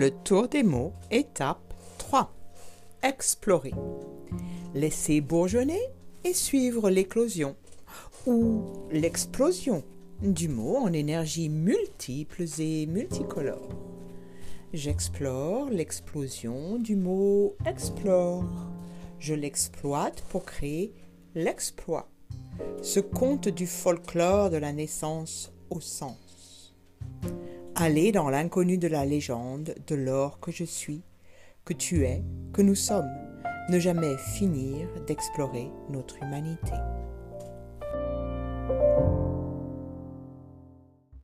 Le tour des mots, étape 3. Explorer. Laisser bourgeonner et suivre l'éclosion ou l'explosion du mot en énergies multiples et multicolores. J'explore l'explosion du mot explore. Je l'exploite pour créer l'exploit. Ce conte du folklore de la naissance au sens. Aller dans l'inconnu de la légende de l'or que je suis, que tu es, que nous sommes, ne jamais finir d'explorer notre humanité.